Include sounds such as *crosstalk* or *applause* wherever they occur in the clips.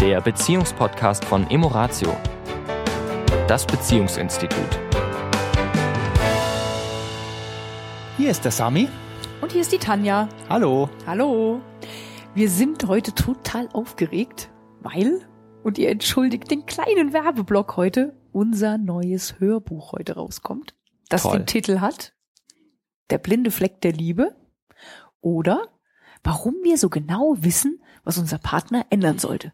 der Beziehungspodcast von Emoratio, das Beziehungsinstitut. Hier ist der Sami. Und hier ist die Tanja. Hallo. Hallo. Wir sind heute total aufgeregt, weil, und ihr entschuldigt den kleinen Werbeblock heute, unser neues Hörbuch heute rauskommt, das Toll. den Titel hat Der blinde Fleck der Liebe oder warum wir so genau wissen, was unser Partner ändern sollte.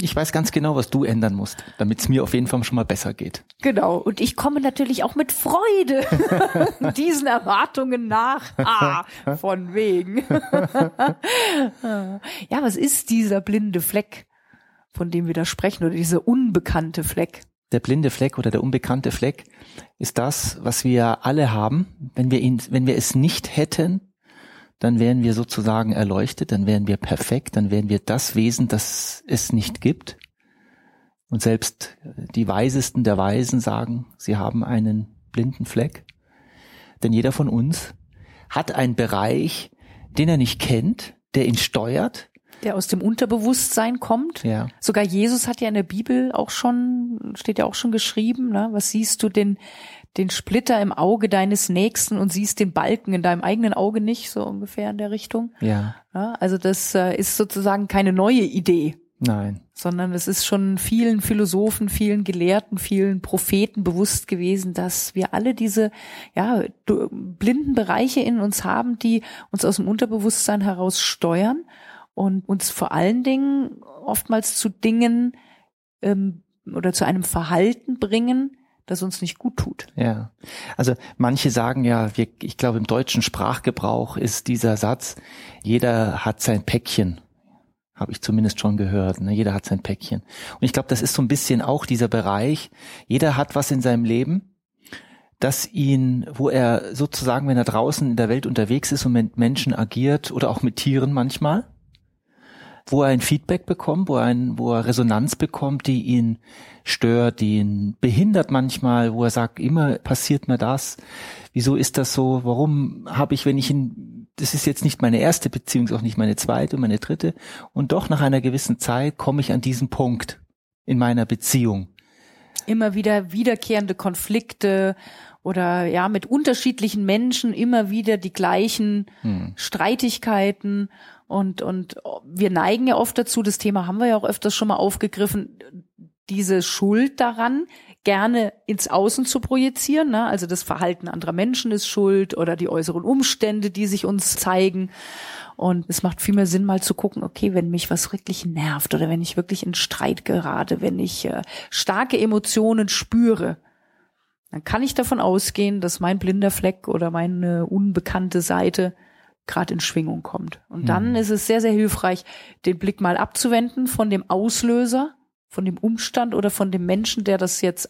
Ich weiß ganz genau, was du ändern musst, damit es mir auf jeden Fall schon mal besser geht. Genau. Und ich komme natürlich auch mit Freude *laughs* diesen Erwartungen nach. Ah, von wegen. *laughs* ja, was ist dieser blinde Fleck, von dem wir da sprechen, oder dieser unbekannte Fleck? Der blinde Fleck oder der unbekannte Fleck ist das, was wir alle haben. Wenn wir ihn, wenn wir es nicht hätten, dann wären wir sozusagen erleuchtet, dann wären wir perfekt, dann wären wir das Wesen, das es nicht gibt. Und selbst die Weisesten der Weisen sagen, sie haben einen blinden Fleck. Denn jeder von uns hat einen Bereich, den er nicht kennt, der ihn steuert. Der aus dem Unterbewusstsein kommt. Ja. Sogar Jesus hat ja in der Bibel auch schon, steht ja auch schon geschrieben, ne? was siehst du den, den Splitter im Auge deines Nächsten und siehst den Balken in deinem eigenen Auge nicht, so ungefähr in der Richtung. Ja. Ja, also das äh, ist sozusagen keine neue Idee, Nein. sondern es ist schon vielen Philosophen, vielen Gelehrten, vielen Propheten bewusst gewesen, dass wir alle diese ja, blinden Bereiche in uns haben, die uns aus dem Unterbewusstsein heraus steuern und uns vor allen Dingen oftmals zu Dingen ähm, oder zu einem Verhalten bringen, das uns nicht gut tut. Ja, also manche sagen ja, wir, ich glaube im deutschen Sprachgebrauch ist dieser Satz, jeder hat sein Päckchen, habe ich zumindest schon gehört, ne? jeder hat sein Päckchen. Und ich glaube, das ist so ein bisschen auch dieser Bereich, jeder hat was in seinem Leben, das ihn, wo er sozusagen, wenn er draußen in der Welt unterwegs ist und mit Menschen agiert oder auch mit Tieren manchmal, wo er ein Feedback bekommt, wo er, ein, wo er Resonanz bekommt, die ihn stört, die ihn behindert manchmal, wo er sagt, immer passiert mir das. Wieso ist das so? Warum habe ich, wenn ich ihn, das ist jetzt nicht meine erste Beziehung, auch nicht meine zweite, meine dritte, und doch nach einer gewissen Zeit komme ich an diesen Punkt in meiner Beziehung. Immer wieder wiederkehrende Konflikte oder ja mit unterschiedlichen Menschen immer wieder die gleichen Hm. Streitigkeiten und und wir neigen ja oft dazu, das Thema haben wir ja auch öfters schon mal aufgegriffen, diese Schuld daran gerne ins Außen zu projizieren, ne? also das Verhalten anderer Menschen ist schuld oder die äußeren Umstände, die sich uns zeigen. Und es macht viel mehr Sinn, mal zu gucken, okay, wenn mich was wirklich nervt oder wenn ich wirklich in Streit gerate, wenn ich äh, starke Emotionen spüre, dann kann ich davon ausgehen, dass mein blinder Fleck oder meine unbekannte Seite gerade in Schwingung kommt. Und dann Mhm. ist es sehr, sehr hilfreich, den Blick mal abzuwenden von dem Auslöser, von dem Umstand oder von dem Menschen, der das jetzt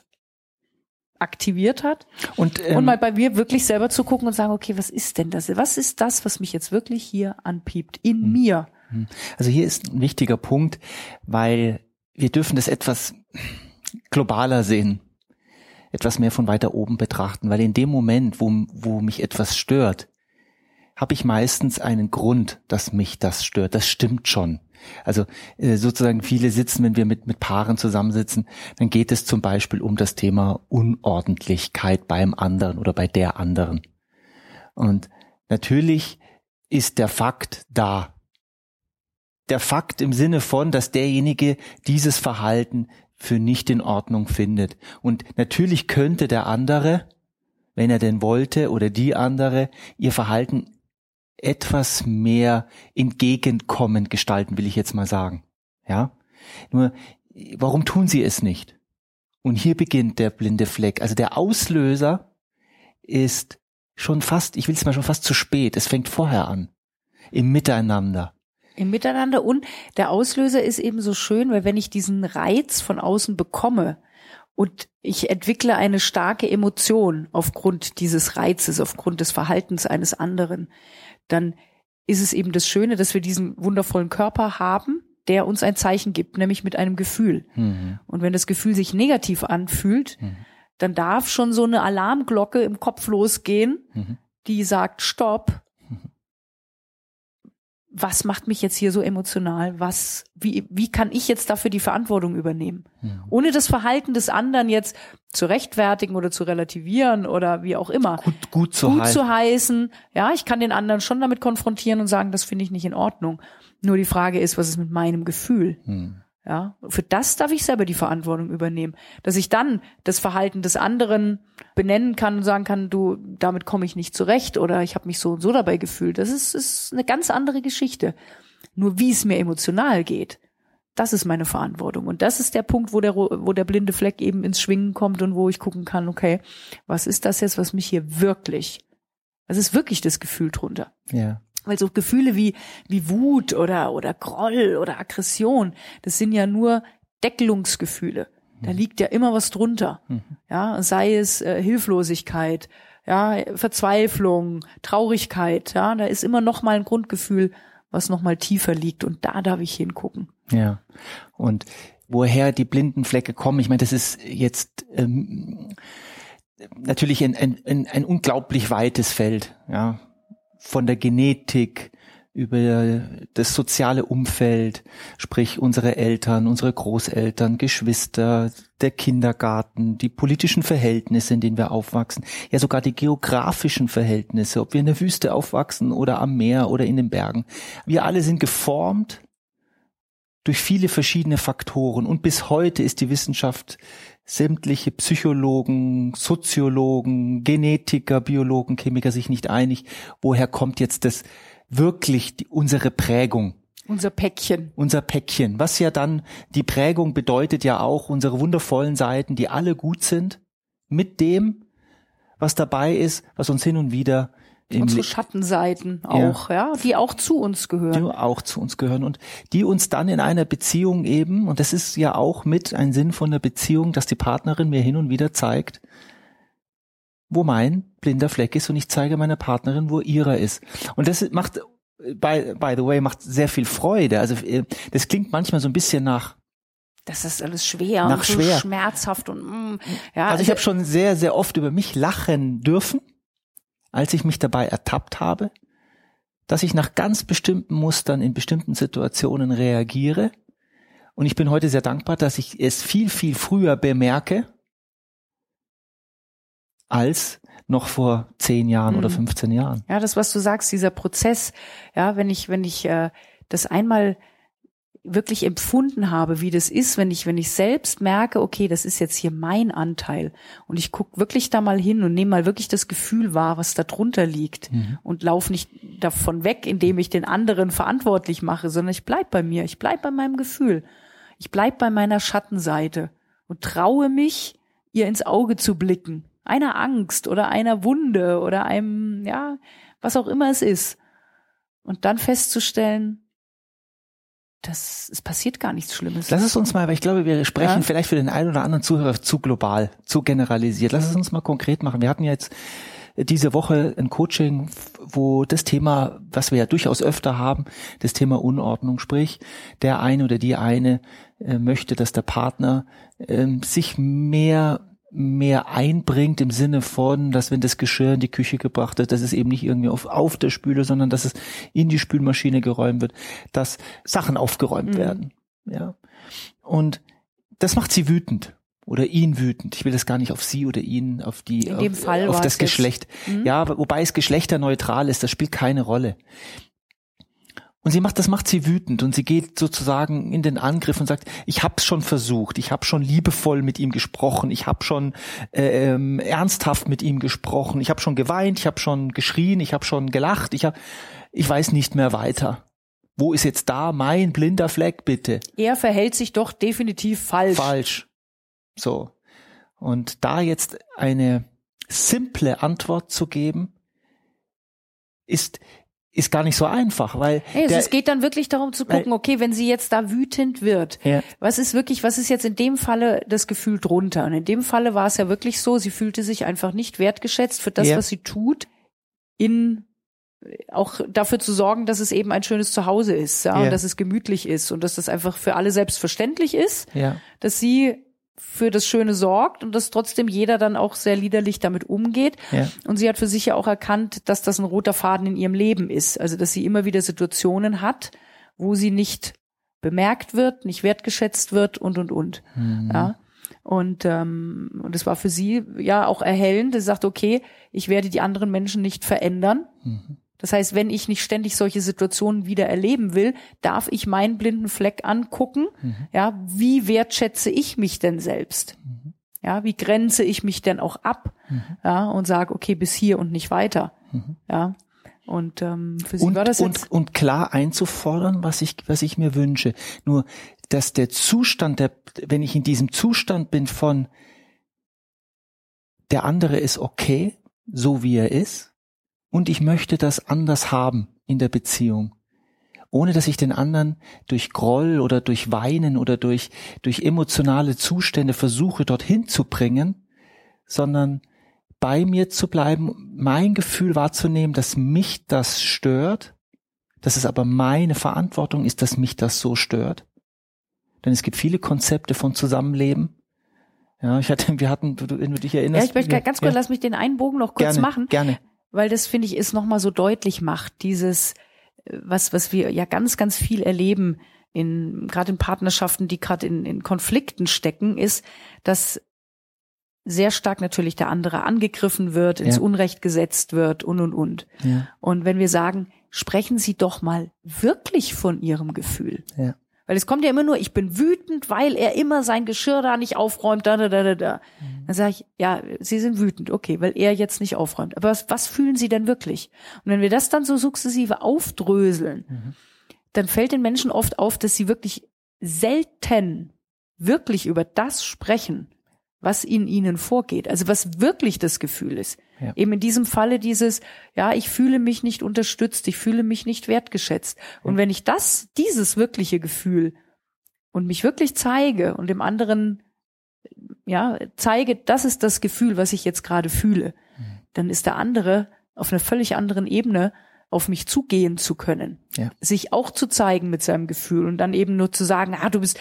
aktiviert hat Und, ähm, und mal bei mir wirklich selber zu gucken und sagen, okay, was ist denn das? Was ist das, was mich jetzt wirklich hier anpiept in Hm. mir? Also hier ist ein wichtiger Punkt, weil wir dürfen das etwas globaler sehen, etwas mehr von weiter oben betrachten, weil in dem Moment, wo, wo mich etwas stört, habe ich meistens einen Grund, dass mich das stört. Das stimmt schon. Also äh, sozusagen viele sitzen, wenn wir mit, mit Paaren zusammensitzen, dann geht es zum Beispiel um das Thema Unordentlichkeit beim anderen oder bei der anderen. Und natürlich ist der Fakt da, der Fakt im Sinne von, dass derjenige dieses Verhalten für nicht in Ordnung findet. Und natürlich könnte der andere, wenn er denn wollte, oder die andere, ihr Verhalten etwas mehr entgegenkommend gestalten, will ich jetzt mal sagen. Ja? Nur, warum tun sie es nicht? Und hier beginnt der blinde Fleck. Also der Auslöser ist schon fast, ich will es mal schon fast zu spät. Es fängt vorher an. Im Miteinander. Im Miteinander und der Auslöser ist eben so schön, weil wenn ich diesen Reiz von außen bekomme und ich entwickle eine starke Emotion aufgrund dieses Reizes, aufgrund des Verhaltens eines anderen, dann ist es eben das Schöne, dass wir diesen wundervollen Körper haben, der uns ein Zeichen gibt, nämlich mit einem Gefühl. Mhm. Und wenn das Gefühl sich negativ anfühlt, Mhm. dann darf schon so eine Alarmglocke im Kopf losgehen, Mhm. die sagt, stopp. Was macht mich jetzt hier so emotional? Was, wie, wie kann ich jetzt dafür die Verantwortung übernehmen? Mhm. Ohne das Verhalten des anderen jetzt zu rechtfertigen oder zu relativieren oder wie auch immer. Gut, gut, zu, gut zu heißen. Ja, ich kann den anderen schon damit konfrontieren und sagen, das finde ich nicht in Ordnung. Nur die Frage ist, was ist mit meinem Gefühl? Mhm. Ja, für das darf ich selber die Verantwortung übernehmen. Dass ich dann das Verhalten des anderen benennen kann und sagen kann, du, damit komme ich nicht zurecht oder ich habe mich so und so dabei gefühlt. Das ist, ist eine ganz andere Geschichte. Nur wie es mir emotional geht, das ist meine Verantwortung. Und das ist der Punkt, wo der, wo der blinde Fleck eben ins Schwingen kommt und wo ich gucken kann, okay, was ist das jetzt, was mich hier wirklich, was ist wirklich das Gefühl drunter? Ja. Weil so Gefühle wie, wie Wut oder, oder Groll oder Aggression, das sind ja nur Deckelungsgefühle. Da liegt ja immer was drunter. Mhm. Ja, sei es äh, Hilflosigkeit, ja, Verzweiflung, Traurigkeit, ja, da ist immer noch mal ein Grundgefühl, was noch mal tiefer liegt und da darf ich hingucken. Ja. Und woher die blinden Flecke kommen, ich meine, das ist jetzt ähm, natürlich ein, ein, ein, ein unglaublich weites Feld, ja von der Genetik über das soziale Umfeld, sprich unsere Eltern, unsere Großeltern, Geschwister, der Kindergarten, die politischen Verhältnisse, in denen wir aufwachsen, ja sogar die geografischen Verhältnisse, ob wir in der Wüste aufwachsen oder am Meer oder in den Bergen. Wir alle sind geformt durch viele verschiedene Faktoren und bis heute ist die Wissenschaft sämtliche Psychologen, Soziologen, Genetiker, Biologen, Chemiker sich nicht einig, woher kommt jetzt das wirklich die, unsere Prägung. Unser Päckchen. Unser Päckchen. Was ja dann, die Prägung bedeutet ja auch unsere wundervollen Seiten, die alle gut sind, mit dem, was dabei ist, was uns hin und wieder unsere Schattenseiten auch, ja. ja, die auch zu uns gehören. Die auch zu uns gehören und die uns dann in einer Beziehung eben, und das ist ja auch mit ein Sinn von der Beziehung, dass die Partnerin mir hin und wieder zeigt, wo mein blinder Fleck ist und ich zeige meiner Partnerin, wo ihrer ist. Und das macht, by, by the way, macht sehr viel Freude. Also äh, das klingt manchmal so ein bisschen nach das ist alles schwer nach und so schwer. schmerzhaft und mm, ja. Also ich habe schon sehr, sehr oft über mich lachen dürfen als ich mich dabei ertappt habe, dass ich nach ganz bestimmten Mustern in bestimmten Situationen reagiere. Und ich bin heute sehr dankbar, dass ich es viel, viel früher bemerke, als noch vor zehn Jahren mhm. oder 15 Jahren. Ja, das, was du sagst, dieser Prozess, ja, wenn ich, wenn ich äh, das einmal wirklich empfunden habe, wie das ist, wenn ich, wenn ich selbst merke, okay, das ist jetzt hier mein Anteil und ich gucke wirklich da mal hin und nehme mal wirklich das Gefühl wahr, was da drunter liegt mhm. und lauf nicht davon weg, indem ich den anderen verantwortlich mache, sondern ich bleib bei mir, ich bleib bei meinem Gefühl, ich bleib bei meiner Schattenseite und traue mich, ihr ins Auge zu blicken, einer Angst oder einer Wunde oder einem, ja, was auch immer es ist und dann festzustellen, das, es passiert gar nichts Schlimmes. Lass es uns mal, weil ich glaube, wir sprechen ja? vielleicht für den einen oder anderen Zuhörer zu global, zu generalisiert. Lass es uns mal konkret machen. Wir hatten jetzt diese Woche ein Coaching, wo das Thema, was wir ja durchaus öfter haben, das Thema Unordnung, sprich, der eine oder die eine äh, möchte, dass der Partner äh, sich mehr mehr einbringt im Sinne von, dass wenn das Geschirr in die Küche gebracht wird, dass es eben nicht irgendwie auf, auf der Spüle, sondern dass es in die Spülmaschine geräumt wird, dass Sachen aufgeräumt mhm. werden. Ja. Und das macht sie wütend oder ihn wütend. Ich will das gar nicht auf sie oder ihn, auf die, in dem auf, Fall auf das Geschlecht. Mhm. Ja, wobei es geschlechterneutral ist, das spielt keine Rolle. Und sie macht, das macht sie wütend und sie geht sozusagen in den Angriff und sagt, ich hab's schon versucht, ich habe schon liebevoll mit ihm gesprochen, ich habe schon äh, ähm, ernsthaft mit ihm gesprochen, ich habe schon geweint, ich habe schon geschrien, ich habe schon gelacht, ich hab, ich weiß nicht mehr weiter. Wo ist jetzt da mein blinder Fleck, bitte? Er verhält sich doch definitiv falsch. Falsch. So. Und da jetzt eine simple Antwort zu geben, ist ist gar nicht so einfach, weil nee, der, es geht dann wirklich darum zu gucken, weil, okay, wenn sie jetzt da wütend wird, ja. was ist wirklich, was ist jetzt in dem Falle das Gefühl drunter? Und in dem Falle war es ja wirklich so, sie fühlte sich einfach nicht wertgeschätzt für das, ja. was sie tut, in auch dafür zu sorgen, dass es eben ein schönes Zuhause ist, ja, ja. und dass es gemütlich ist und dass das einfach für alle selbstverständlich ist, ja. dass sie für das Schöne sorgt und dass trotzdem jeder dann auch sehr liederlich damit umgeht. Ja. Und sie hat für sich ja auch erkannt, dass das ein roter Faden in ihrem Leben ist. Also dass sie immer wieder Situationen hat, wo sie nicht bemerkt wird, nicht wertgeschätzt wird und und und. Mhm. Ja. Und ähm, und es war für sie ja auch erhellend. Sie sagt, okay, ich werde die anderen Menschen nicht verändern. Mhm. Das heißt, wenn ich nicht ständig solche Situationen wieder erleben will, darf ich meinen blinden Fleck angucken. Mhm. Ja, wie wertschätze ich mich denn selbst? Mhm. Ja, wie grenze ich mich denn auch ab? Ja, und sage, okay, bis hier und nicht weiter. Ja. Und ähm, für sie und, war das jetzt und, und klar einzufordern, was ich, was ich mir wünsche. Nur, dass der Zustand, der, wenn ich in diesem Zustand bin von der andere ist okay, so wie er ist, und ich möchte das anders haben in der Beziehung, ohne dass ich den anderen durch Groll oder durch Weinen oder durch, durch emotionale Zustände versuche, dorthin zu bringen, sondern bei mir zu bleiben, mein Gefühl wahrzunehmen, dass mich das stört, dass es aber meine Verantwortung ist, dass mich das so stört. Denn es gibt viele Konzepte von Zusammenleben. Ja, ich hatte, wir hatten, wenn du dich erinnerst. Ja, ich möchte ganz kurz, ja, lass mich den einen Bogen noch kurz gerne, machen, Gerne. Weil das finde ich ist nochmal so deutlich macht, dieses, äh, was, was wir ja ganz, ganz viel erleben in, gerade in Partnerschaften, die gerade in, in Konflikten stecken, ist, dass sehr stark natürlich der andere angegriffen wird, ins Ja. Unrecht gesetzt wird und und und. Ja, Und wenn wir sagen, sprechen Sie doch mal wirklich von Ihrem Gefühl. ja, Weil es kommt ja immer nur, ich bin wütend, weil er immer sein Geschirr da nicht aufräumt, da, da, da, da, da. Dann sage ich, ja, Sie sind wütend, okay, weil er jetzt nicht aufräumt. Aber was, was fühlen Sie denn wirklich? Und wenn wir das dann so sukzessive aufdröseln, dann fällt den Menschen oft auf, dass sie wirklich selten wirklich über das sprechen, was in ihnen vorgeht. Also was wirklich das Gefühl ist. Ja. Eben in diesem Falle dieses, ja, ich fühle mich nicht unterstützt, ich fühle mich nicht wertgeschätzt. Und wenn ich das, dieses wirkliche Gefühl und mich wirklich zeige und dem anderen, ja, zeige, das ist das Gefühl, was ich jetzt gerade fühle, dann ist der andere auf einer völlig anderen Ebene auf mich zugehen zu können, Ja. sich auch zu zeigen mit seinem Gefühl und dann eben nur zu sagen, ah, du bist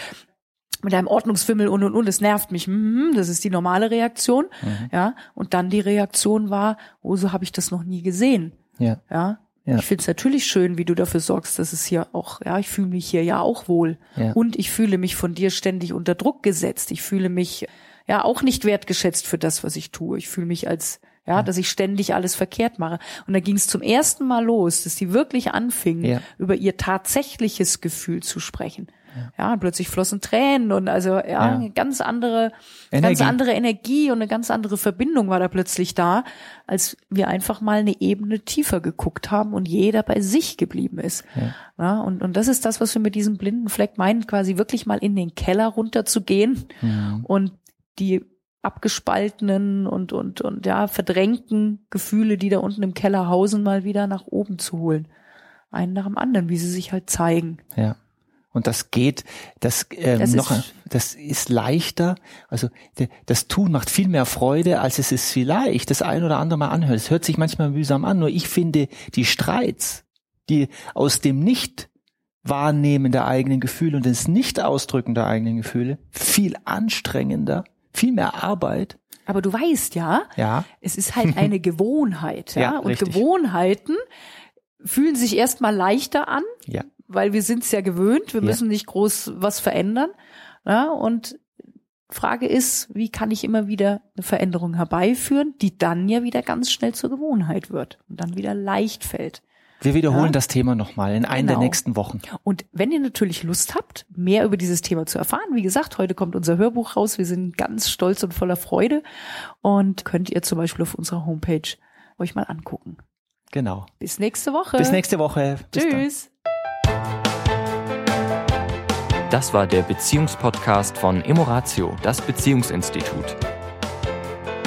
mit deinem Ordnungsfimmel und und und, es nervt mich. Mhm, das ist die normale Reaktion, ja. Und dann die Reaktion war, oh, so habe ich das noch nie gesehen, ja, ja. Ja. Ich finde es natürlich schön, wie du dafür sorgst, dass es hier auch, ja, ich fühle mich hier ja auch wohl. Ja. Und ich fühle mich von dir ständig unter Druck gesetzt. Ich fühle mich ja auch nicht wertgeschätzt für das, was ich tue. Ich fühle mich als, ja, dass ich ständig alles verkehrt mache. Und da ging es zum ersten Mal los, dass die wirklich anfingen, Ja. über ihr tatsächliches Gefühl zu sprechen. Ja, und plötzlich flossen Tränen und also ja, Ja. eine ganz andere, ganz Energie. andere Energie und eine ganz andere Verbindung war da plötzlich da, als wir einfach mal eine Ebene tiefer geguckt haben und jeder bei sich geblieben ist. Ja. und, und das ist das, was wir mit diesem blinden Fleck meinen, quasi wirklich mal in den Keller runterzugehen Mhm. und die abgespaltenen und, und, und ja, verdrängten Gefühle, die da unten im Keller hausen, mal wieder nach oben zu holen. Einen nach dem anderen, wie sie sich halt zeigen. ja. Und das geht, das, ähm, Das ist- noch, das ist leichter. Also das Tun macht viel mehr Freude, als es ist vielleicht das ein oder andere Mal anhört. Es hört sich manchmal mühsam an, nur ich finde die Streits, die aus dem nicht Wahrnehmen der eigenen Gefühle und das Nicht-Ausdrücken der eigenen Gefühle viel anstrengender, viel mehr Arbeit. Aber du weißt ja, Ja, es ist halt eine *laughs* Gewohnheit, ja. Ja, und richtig. Gewohnheiten fühlen sich erstmal leichter an, ja, weil wir sind es ja gewöhnt, wir Ja. müssen nicht groß was verändern. Ja, und Frage ist, wie kann ich immer wieder eine Veränderung herbeiführen, die dann ja wieder ganz schnell zur Gewohnheit wird und dann wieder leicht fällt. Wir wiederholen Ja. das Thema nochmal in einer der Genau. nächsten Wochen. Und wenn ihr natürlich Lust habt, mehr über dieses Thema zu erfahren, wie gesagt, heute kommt unser Hörbuch raus. Wir sind ganz stolz und voller Freude und könnt ihr zum Beispiel auf unserer Homepage euch mal angucken. Genau. Bis nächste Woche. Bis nächste Woche. Bis dann. Tschüss. Das war der Beziehungspodcast von Emoratio, das Beziehungsinstitut.